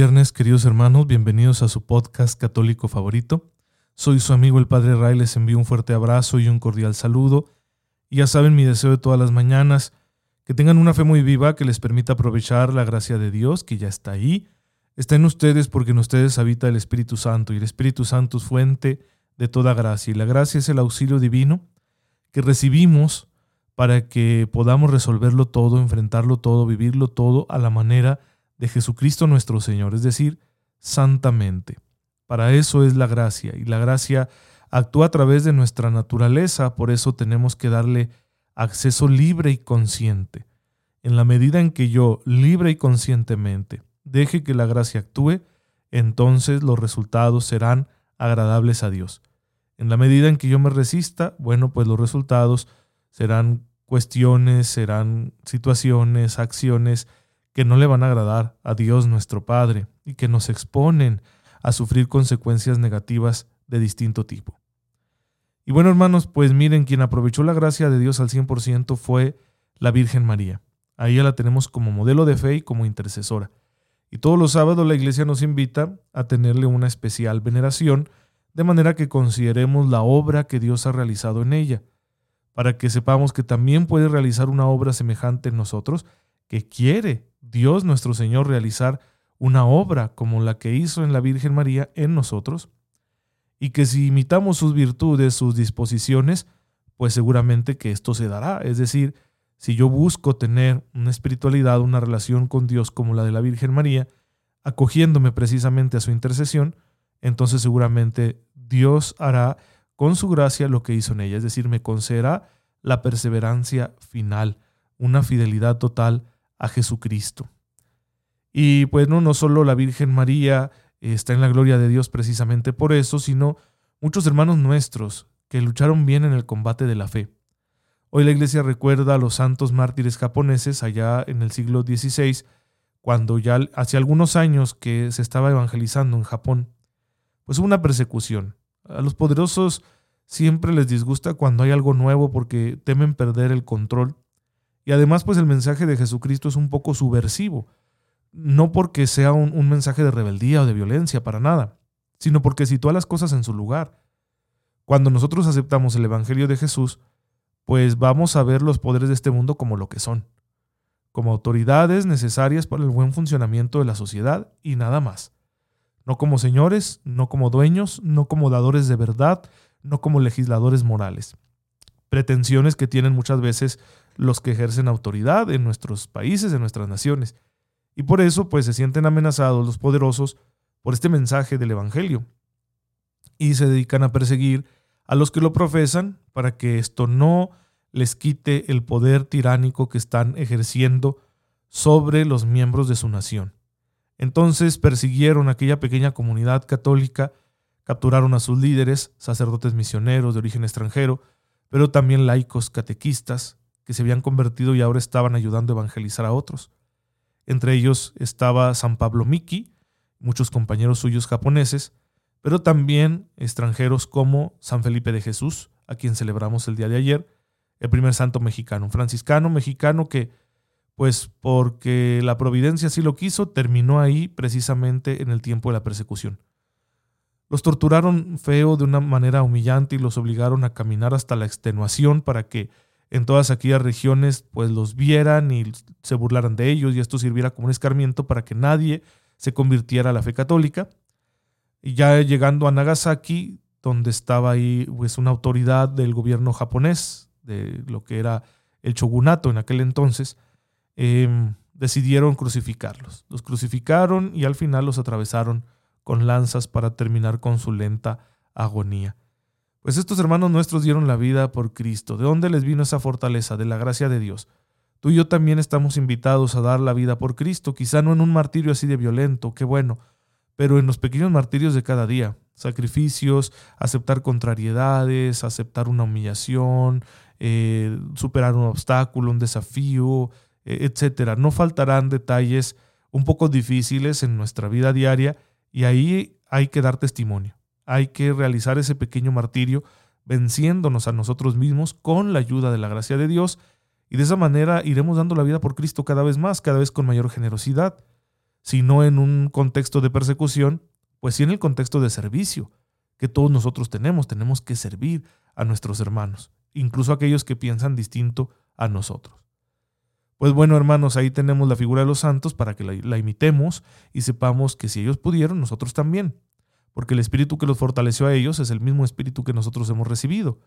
Viernes, queridos hermanos, bienvenidos a su podcast católico favorito. Soy su amigo el Padre Ray, les envío un fuerte abrazo y un cordial saludo. Y ya saben mi deseo de todas las mañanas, que tengan una fe muy viva que les permita aprovechar la gracia de Dios que ya está ahí. Está en ustedes porque en ustedes habita el Espíritu Santo y el Espíritu Santo es fuente de toda gracia. Y la gracia es el auxilio divino que recibimos para que podamos resolverlo todo, enfrentarlo todo, vivirlo todo a la manera de Jesucristo nuestro Señor, es decir, santamente. Para eso es la gracia, y la gracia actúa a través de nuestra naturaleza, por eso tenemos que darle acceso libre y consciente. En la medida en que yo, libre y conscientemente, deje que la gracia actúe, entonces los resultados serán agradables a Dios. En la medida en que yo me resista, bueno, pues los resultados serán cuestiones, serán situaciones, acciones que no le van a agradar a Dios nuestro Padre y que nos exponen a sufrir consecuencias negativas de distinto tipo. Y bueno, hermanos, pues miren, quien aprovechó la gracia de Dios al 100% fue la Virgen María. A ella la tenemos como modelo de fe y como intercesora. Y todos los sábados la iglesia nos invita a tenerle una especial veneración, de manera que consideremos la obra que Dios ha realizado en ella, para que sepamos que también puede realizar una obra semejante en nosotros, que quiere Dios nuestro Señor realizar una obra como la que hizo en la Virgen María en nosotros, y que si imitamos sus virtudes, sus disposiciones, pues seguramente que esto se dará. Es decir, si yo busco tener una espiritualidad, una relación con Dios como la de la Virgen María, acogiéndome precisamente a su intercesión, entonces seguramente Dios hará con su gracia lo que hizo en ella, es decir, me concederá la perseverancia final, una fidelidad total a Jesucristo. Y pues no, no solo la Virgen María está en la gloria de Dios precisamente por eso, sino muchos hermanos nuestros que lucharon bien en el combate de la fe. Hoy la iglesia recuerda a los santos mártires japoneses allá en el siglo XVI, cuando ya hace algunos años que se estaba evangelizando en Japón. Pues hubo una persecución. A los poderosos siempre les disgusta cuando hay algo nuevo porque temen perder el control y además, pues el mensaje de Jesucristo es un poco subversivo. No porque sea un, mensaje de rebeldía o de violencia, para nada, sino porque sitúa las cosas en su lugar. Cuando nosotros aceptamos el Evangelio de Jesús, pues vamos a ver los poderes de este mundo como lo que son, como autoridades necesarias para el buen funcionamiento de la sociedad y nada más. No como señores, no como dueños, no como dadores de verdad, no como legisladores morales. Pretensiones que tienen muchas veces los que ejercen autoridad en nuestros países, en nuestras naciones. Y por eso pues se sienten amenazados los poderosos por este mensaje del Evangelio. Y se dedican a perseguir a los que lo profesan para que esto no les quite el poder tiránico que están ejerciendo sobre los miembros de su nación. Entonces persiguieron a aquella pequeña comunidad católica, capturaron a sus líderes, sacerdotes misioneros de origen extranjero, pero también laicos catequistas, que se habían convertido y ahora estaban ayudando a evangelizar a otros. Entre ellos estaba San Pablo Miki, muchos compañeros suyos japoneses, pero también extranjeros como San Felipe de Jesús, a quien celebramos el día de ayer, el primer santo mexicano, un franciscano mexicano que, pues porque la providencia así lo quiso, terminó ahí precisamente en el tiempo de la persecución. Los torturaron feo de una manera humillante y los obligaron a caminar hasta la extenuación para que en todas aquellas regiones pues los vieran y se burlaran de ellos y esto sirviera como un escarmiento para que nadie se convirtiera a la fe católica. Y ya llegando a Nagasaki, donde estaba ahí pues una autoridad del gobierno japonés, de lo que era el shogunato en aquel entonces, em, decidieron crucificarlos. Los crucificaron y al final los atravesaron con lanzas para terminar con su lenta agonía. Pues estos hermanos nuestros dieron la vida por Cristo. ¿De dónde les vino esa fortaleza? De la gracia de Dios. Tú y yo también estamos invitados a dar la vida por Cristo, quizá no en un martirio así de violento, qué bueno, pero en los pequeños martirios de cada día, sacrificios, aceptar contrariedades, aceptar una humillación, eh, superar un obstáculo, un desafío, eh, etcétera. No faltarán detalles un poco difíciles en nuestra vida diaria y ahí hay que dar testimonio. Hay que realizar ese pequeño martirio venciéndonos a nosotros mismos con la ayuda de la gracia de Dios y de esa manera iremos dando la vida por Cristo cada vez más, cada vez con mayor generosidad, si no en un contexto de persecución, pues sí en el contexto de servicio que todos nosotros tenemos, tenemos que servir a nuestros hermanos, incluso aquellos que piensan distinto a nosotros. Pues bueno, hermanos, ahí tenemos la figura de los santos para que la, imitemos y sepamos que si ellos pudieron, nosotros también. Porque el espíritu que los fortaleció a ellos es el mismo espíritu que nosotros hemos recibido.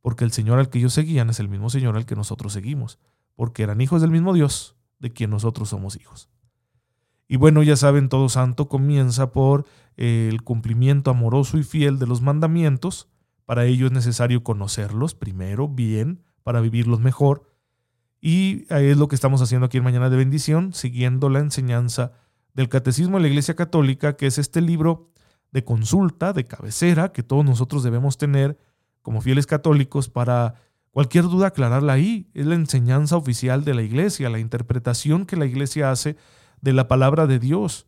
Porque el Señor al que ellos seguían es el mismo Señor al que nosotros seguimos. Porque eran hijos del mismo Dios de quien nosotros somos hijos. Y bueno, ya saben, todo santo comienza por eh, el cumplimiento amoroso y fiel de los mandamientos. Para ello es necesario conocerlos primero, bien, para vivirlos mejor y es lo que estamos haciendo aquí en Mañana de Bendición, siguiendo la enseñanza del Catecismo de la Iglesia Católica, que es este libro de consulta, de cabecera, que todos nosotros debemos tener como fieles católicos para cualquier duda aclararla ahí. Es la enseñanza oficial de la Iglesia, la interpretación que la Iglesia hace de la palabra de Dios.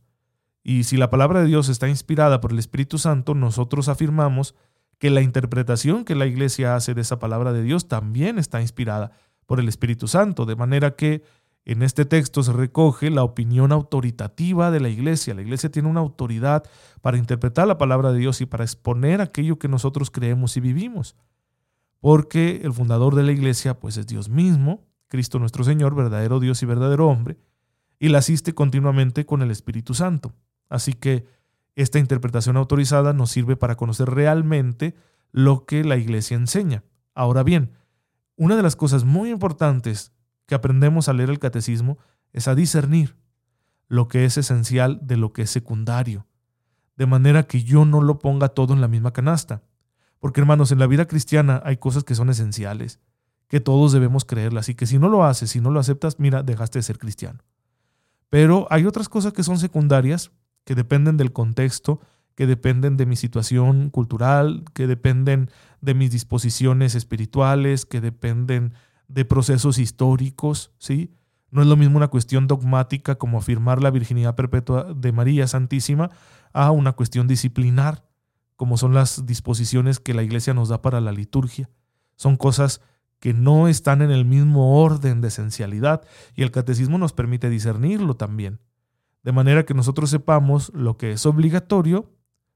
Y si la palabra de Dios está inspirada por el Espíritu Santo, nosotros afirmamos que la interpretación que la Iglesia hace de esa palabra de Dios también está inspirada por el Espíritu Santo, de manera que en este texto se recoge la opinión autoritativa de la iglesia. La iglesia tiene una autoridad para interpretar la palabra de Dios y para exponer aquello que nosotros creemos y vivimos. Porque el fundador de la iglesia pues es Dios mismo, Cristo nuestro Señor, verdadero Dios y verdadero hombre, y la asiste continuamente con el Espíritu Santo. Así que esta interpretación autorizada nos sirve para conocer realmente lo que la iglesia enseña. Ahora bien, una de las cosas muy importantes que aprendemos al leer el catecismo es a discernir lo que es esencial de lo que es secundario, de manera que yo no lo ponga todo en la misma canasta. Porque hermanos, en la vida cristiana hay cosas que son esenciales, que todos debemos creerlas y que si no lo haces, si no lo aceptas, mira, dejaste de ser cristiano. Pero hay otras cosas que son secundarias, que dependen del contexto, que dependen de mi situación cultural, que dependen de mis disposiciones espirituales, que dependen de procesos históricos, ¿sí? No es lo mismo una cuestión dogmática como afirmar la virginidad perpetua de María Santísima a una cuestión disciplinar, como son las disposiciones que la Iglesia nos da para la liturgia. Son cosas que no están en el mismo orden de esencialidad y el catecismo nos permite discernirlo también. De manera que nosotros sepamos lo que es obligatorio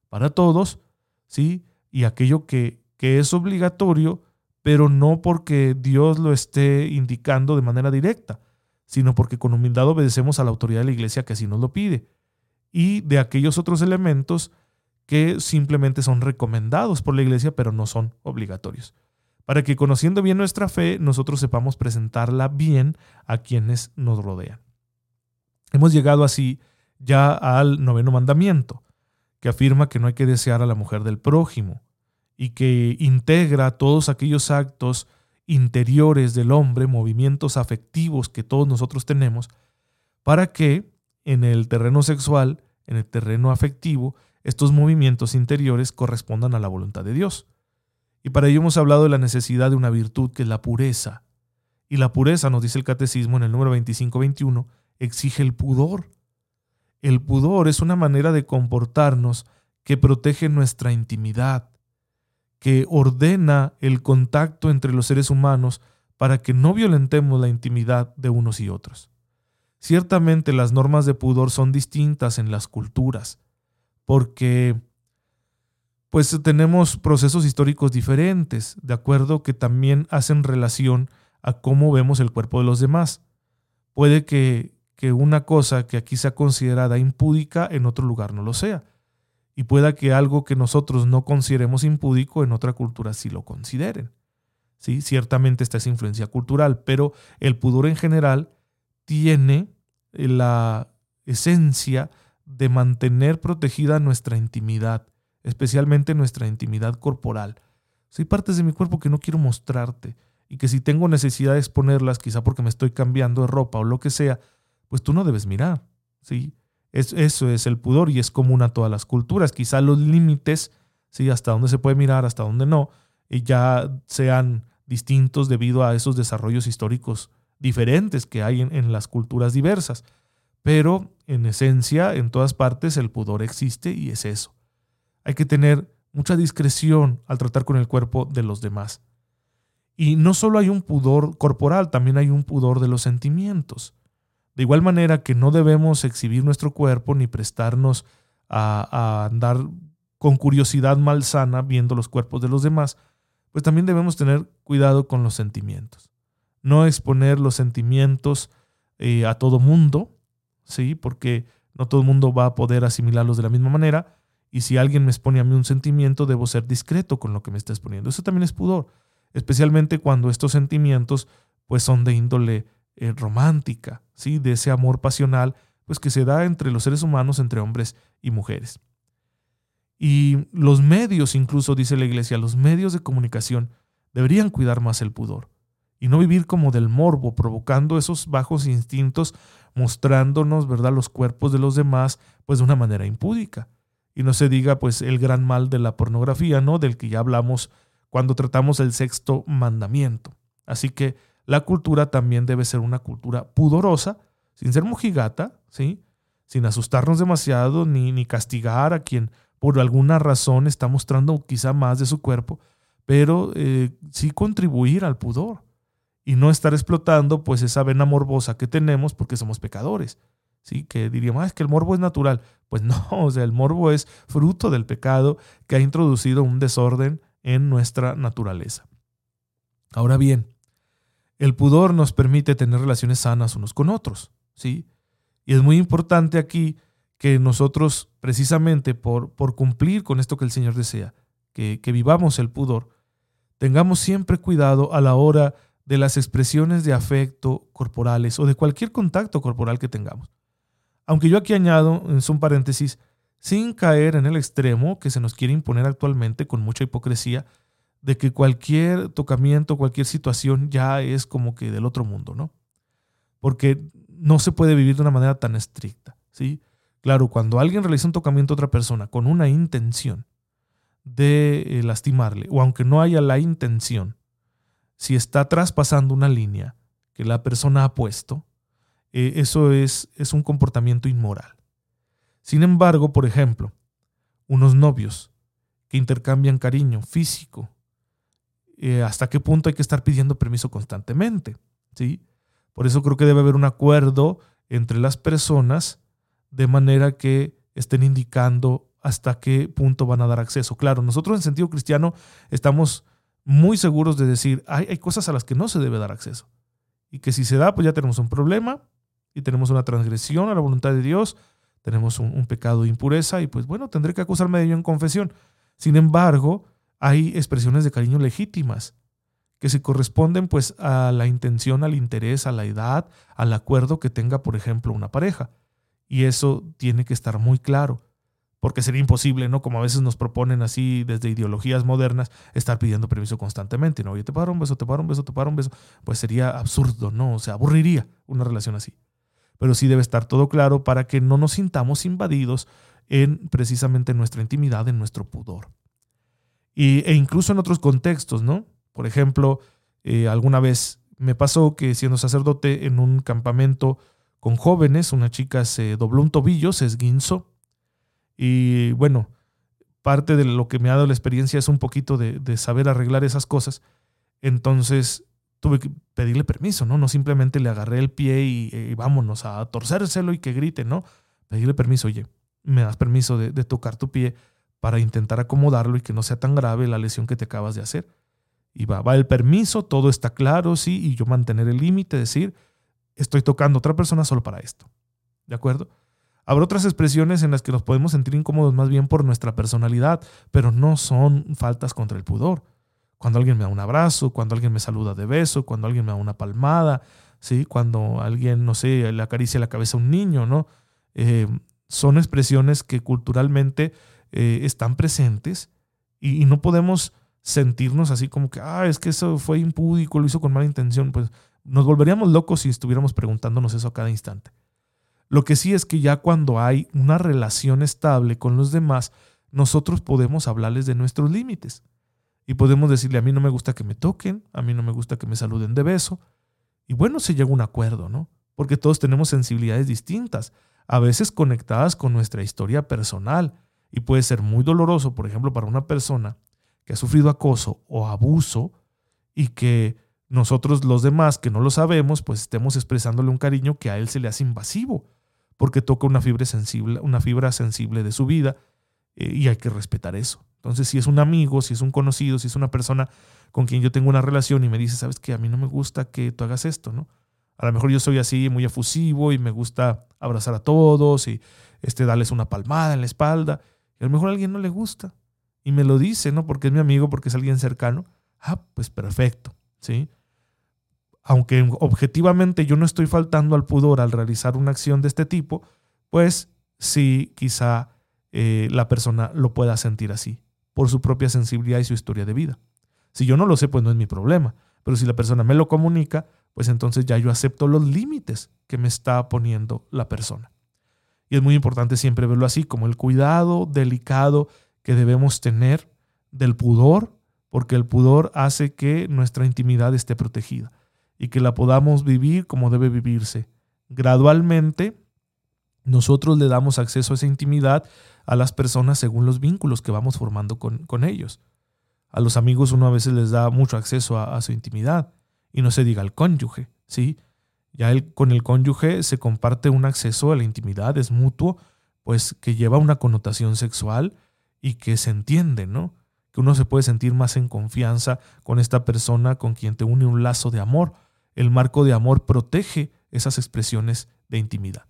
para todos, ¿sí? Y aquello que, que es obligatorio, pero no porque Dios lo esté indicando de manera directa, sino porque con humildad obedecemos a la autoridad de la iglesia que así nos lo pide. Y de aquellos otros elementos que simplemente son recomendados por la iglesia, pero no son obligatorios. Para que conociendo bien nuestra fe, nosotros sepamos presentarla bien a quienes nos rodean. Hemos llegado así ya al noveno mandamiento, que afirma que no hay que desear a la mujer del prójimo y que integra todos aquellos actos interiores del hombre, movimientos afectivos que todos nosotros tenemos, para que en el terreno sexual, en el terreno afectivo, estos movimientos interiores correspondan a la voluntad de Dios. Y para ello hemos hablado de la necesidad de una virtud que es la pureza. Y la pureza, nos dice el catecismo en el número 25-21, exige el pudor. El pudor es una manera de comportarnos que protege nuestra intimidad, que ordena el contacto entre los seres humanos para que no violentemos la intimidad de unos y otros. Ciertamente las normas de pudor son distintas en las culturas, porque pues tenemos procesos históricos diferentes, de acuerdo que también hacen relación a cómo vemos el cuerpo de los demás. Puede que que una cosa que aquí sea considerada impúdica en otro lugar no lo sea. Y pueda que algo que nosotros no consideremos impúdico en otra cultura sí lo consideren. ¿Sí? Ciertamente esta es influencia cultural, pero el pudor en general tiene la esencia de mantener protegida nuestra intimidad, especialmente nuestra intimidad corporal. hay partes de mi cuerpo que no quiero mostrarte y que si tengo necesidad de exponerlas, quizá porque me estoy cambiando de ropa o lo que sea, pues tú no debes mirar. ¿sí? Es, eso es el pudor y es común a todas las culturas. Quizá los límites, ¿sí? hasta dónde se puede mirar, hasta dónde no, y ya sean distintos debido a esos desarrollos históricos diferentes que hay en, en las culturas diversas. Pero en esencia, en todas partes el pudor existe y es eso. Hay que tener mucha discreción al tratar con el cuerpo de los demás. Y no solo hay un pudor corporal, también hay un pudor de los sentimientos. De igual manera que no debemos exhibir nuestro cuerpo ni prestarnos a, andar con curiosidad malsana viendo los cuerpos de los demás, pues también debemos tener cuidado con los sentimientos. No exponer los sentimientos eh, a todo mundo, ¿sí? Porque no todo el mundo va a poder asimilarlos de la misma manera y si alguien me expone a mí un sentimiento, debo ser discreto con lo que me está exponiendo. Eso también es pudor, especialmente cuando estos sentimientos pues son de índole eh, romántica, ¿sí? de ese amor pasional pues que se da entre los seres humanos, entre hombres y mujeres. Y los medios, incluso dice la iglesia, los medios de comunicación deberían cuidar más el pudor y no vivir como del morbo, provocando esos bajos instintos, mostrándonos, ¿verdad?, los cuerpos de los demás, pues de una manera impúdica. Y no se diga pues el gran mal de la pornografía, ¿no? Del que ya hablamos cuando tratamos el sexto mandamiento. Así que la cultura también debe ser una cultura pudorosa, sin ser mojigata, ¿sí? Sin asustarnos demasiado ni, ni castigar a quien por alguna razón está mostrando quizá más de su cuerpo, pero eh, sí contribuir al pudor y no estar explotando pues esa vena morbosa que tenemos porque somos pecadores. ¿sí? Que diríamos, ah, es que el morbo es natural. Pues no, o sea, el morbo es fruto del pecado que ha introducido un desorden en nuestra naturaleza. Ahora bien, el pudor nos permite tener relaciones sanas unos con otros, ¿sí? Y es muy importante aquí que nosotros, precisamente por, por cumplir con esto que el Señor desea, que, que vivamos el pudor, tengamos siempre cuidado a la hora de las expresiones de afecto corporales o de cualquier contacto corporal que tengamos. Aunque yo aquí añado, en un paréntesis, sin caer en el extremo que se nos quiere imponer actualmente con mucha hipocresía, de que cualquier tocamiento, cualquier situación ya es como que del otro mundo, ¿no? Porque no se puede vivir de una manera tan estricta, ¿sí? Claro, cuando alguien realiza un tocamiento a otra persona con una intención de eh, lastimarle, o aunque no haya la intención, si está traspasando una línea que la persona ha puesto, eh, eso es, es un comportamiento inmoral. Sin embargo, por ejemplo, unos novios que intercambian cariño físico, eh, ¿hasta qué punto hay que estar pidiendo permiso constantemente? ¿Sí? Por eso creo que debe haber un acuerdo entre las personas de manera que estén indicando hasta qué punto van a dar acceso. Claro, nosotros en sentido cristiano estamos muy seguros de decir, hay, hay cosas a las que no se debe dar acceso. Y que si se da, pues ya tenemos un problema y tenemos una transgresión a la voluntad de Dios, tenemos un, pecado de impureza y pues bueno, tendré que acusarme de ello en confesión. Sin embargo, hay expresiones de cariño legítimas que se corresponden pues a la intención, al interés, a la edad, al acuerdo que tenga, por ejemplo, una pareja. Y eso tiene que estar muy claro, porque sería imposible, ¿no? Como a veces nos proponen así desde ideologías modernas, estar pidiendo permiso constantemente, ¿no? Oye, te paro un beso, te paro un beso, te paro un beso. Pues sería absurdo, ¿no? O sea, aburriría una relación así pero sí debe estar todo claro para que no nos sintamos invadidos en precisamente nuestra intimidad, en nuestro pudor. Y, e incluso en otros contextos, ¿no? Por ejemplo, eh, alguna vez me pasó que siendo sacerdote en un campamento con jóvenes, una chica se dobló un tobillo, se esguinzó. Y bueno, parte de lo que me ha dado la experiencia es un poquito de, de saber arreglar esas cosas. Entonces tuve que pedirle permiso, ¿no? No simplemente le agarré el pie y, vámonos a torcérselo y que grite, ¿no? Pedirle permiso, oye, me das permiso de, tocar tu pie para intentar acomodarlo y que no sea tan grave la lesión que te acabas de hacer. Y va, va el permiso, todo está claro, sí, y yo mantener el límite, decir, estoy tocando a otra persona solo para esto. ¿De acuerdo? Habrá otras expresiones en las que nos podemos sentir incómodos más bien por nuestra personalidad, pero no son faltas contra el pudor cuando alguien me da un abrazo, cuando alguien me saluda de beso, cuando alguien me da una palmada, ¿sí? cuando alguien, no sé, le acaricia la cabeza a un niño, ¿no? Eh, son expresiones que culturalmente eh, están presentes y, no podemos sentirnos así como que, ah, es que eso fue impúdico, lo hizo con mala intención, pues nos volveríamos locos si estuviéramos preguntándonos eso a cada instante. Lo que sí es que ya cuando hay una relación estable con los demás, nosotros podemos hablarles de nuestros límites. Y podemos decirle, a mí no me gusta que me toquen, a mí no me gusta que me saluden de beso. Y bueno, se llega a un acuerdo, ¿no? Porque todos tenemos sensibilidades distintas, a veces conectadas con nuestra historia personal. Y puede ser muy doloroso, por ejemplo, para una persona que ha sufrido acoso o abuso y que nosotros los demás que no lo sabemos, pues estemos expresándole un cariño que a él se le hace invasivo, porque toca una fibra sensible, una fibra sensible de su vida eh, y hay que respetar eso. Entonces, si es un amigo, si es un conocido, si es una persona con quien yo tengo una relación y me dice, sabes que a mí no me gusta que tú hagas esto, ¿no? A lo mejor yo soy así muy efusivo y me gusta abrazar a todos y este, darles una palmada en la espalda. A lo mejor alguien no le gusta y me lo dice, ¿no? Porque es mi amigo, porque es alguien cercano. Ah, pues perfecto, ¿sí? aunque objetivamente yo no estoy faltando al pudor al realizar una acción de este tipo, pues sí, quizá eh, la persona lo pueda sentir así, por su propia sensibilidad y su historia de vida. Si yo no lo sé, pues no es mi problema, pero si la persona me lo comunica, pues entonces ya yo acepto los límites que me está poniendo la persona. Y es muy importante siempre verlo así, como el cuidado delicado que debemos tener del pudor, porque el pudor hace que nuestra intimidad esté protegida y que la podamos vivir como debe vivirse. Gradualmente, nosotros le damos acceso a esa intimidad a las personas según los vínculos que vamos formando con, ellos. A los amigos uno a veces les da mucho acceso a, su intimidad y no se diga al cónyuge, ¿sí? Ya con el cónyuge se comparte un acceso a la intimidad, es mutuo, pues que lleva una connotación sexual y que se entiende, ¿no? Que uno se puede sentir más en confianza con esta persona con quien te une un lazo de amor, el marco de amor protege esas expresiones de intimidad.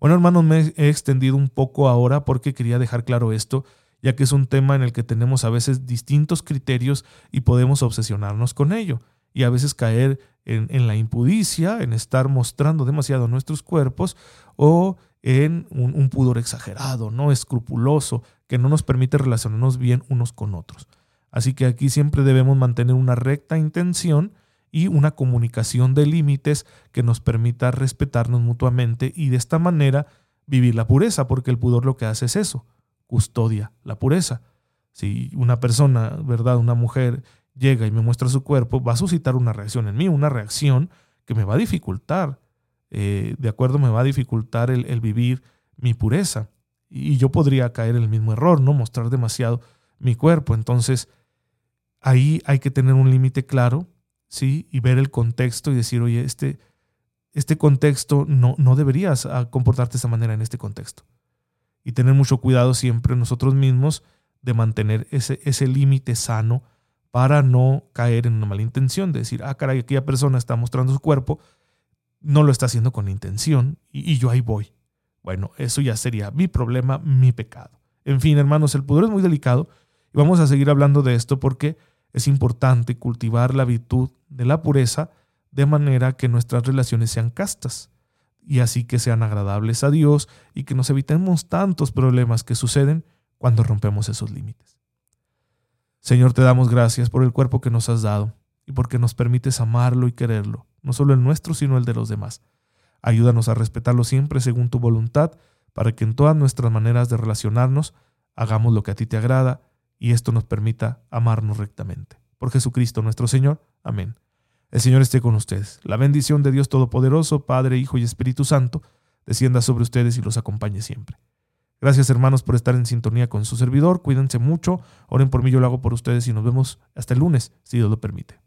Bueno, hermanos, me he extendido un poco ahora porque quería dejar claro esto, ya que es un tema en el que tenemos a veces distintos criterios y podemos obsesionarnos con ello, y a veces caer en, la impudicia, en estar mostrando demasiado nuestros cuerpos o en un, un pudor exagerado, no escrupuloso, que no nos permite relacionarnos bien unos con otros. Así que aquí siempre debemos mantener una recta intención y una comunicación de límites que nos permita respetarnos mutuamente y de esta manera vivir la pureza, porque el pudor lo que hace es eso, custodia la pureza. Si una persona, ¿verdad? Una mujer llega y me muestra su cuerpo, va a suscitar una reacción en mí, una reacción que me va a dificultar, eh, de acuerdo, me va a dificultar el, vivir mi pureza. Y yo podría caer en el mismo error, ¿no? Mostrar demasiado mi cuerpo. Entonces, ahí hay que tener un límite claro ¿sí? Y ver el contexto y decir, oye, este, este contexto no, no deberías ah, comportarte de esa manera en este contexto. Y tener mucho cuidado siempre nosotros mismos de mantener ese, ese límite sano para no caer en una mala intención, de decir, ah, caray, aquella persona está mostrando su cuerpo, no lo está haciendo con intención y, y yo ahí voy. Bueno, eso ya sería mi problema, mi pecado. En fin, hermanos, el pudor es muy delicado y vamos a seguir hablando de esto porque es importante cultivar la virtud de la pureza de manera que nuestras relaciones sean castas y así que sean agradables a Dios y que nos evitemos tantos problemas que suceden cuando rompemos esos límites. Señor, te damos gracias por el cuerpo que nos has dado y porque nos permites amarlo y quererlo, no solo el nuestro, sino el de los demás. Ayúdanos a respetarlo siempre según tu voluntad, para que en todas nuestras maneras de relacionarnos hagamos lo que a ti te agrada y esto nos permita amarnos rectamente. Por Jesucristo nuestro Señor. Amén. El Señor esté con ustedes. La bendición de Dios Todopoderoso, Padre, Hijo y Espíritu Santo, descienda sobre ustedes y los acompañe siempre. Gracias hermanos por estar en sintonía con su servidor. Cuídense mucho. Oren por mí, yo lo hago por ustedes y nos vemos hasta el lunes, si Dios lo permite.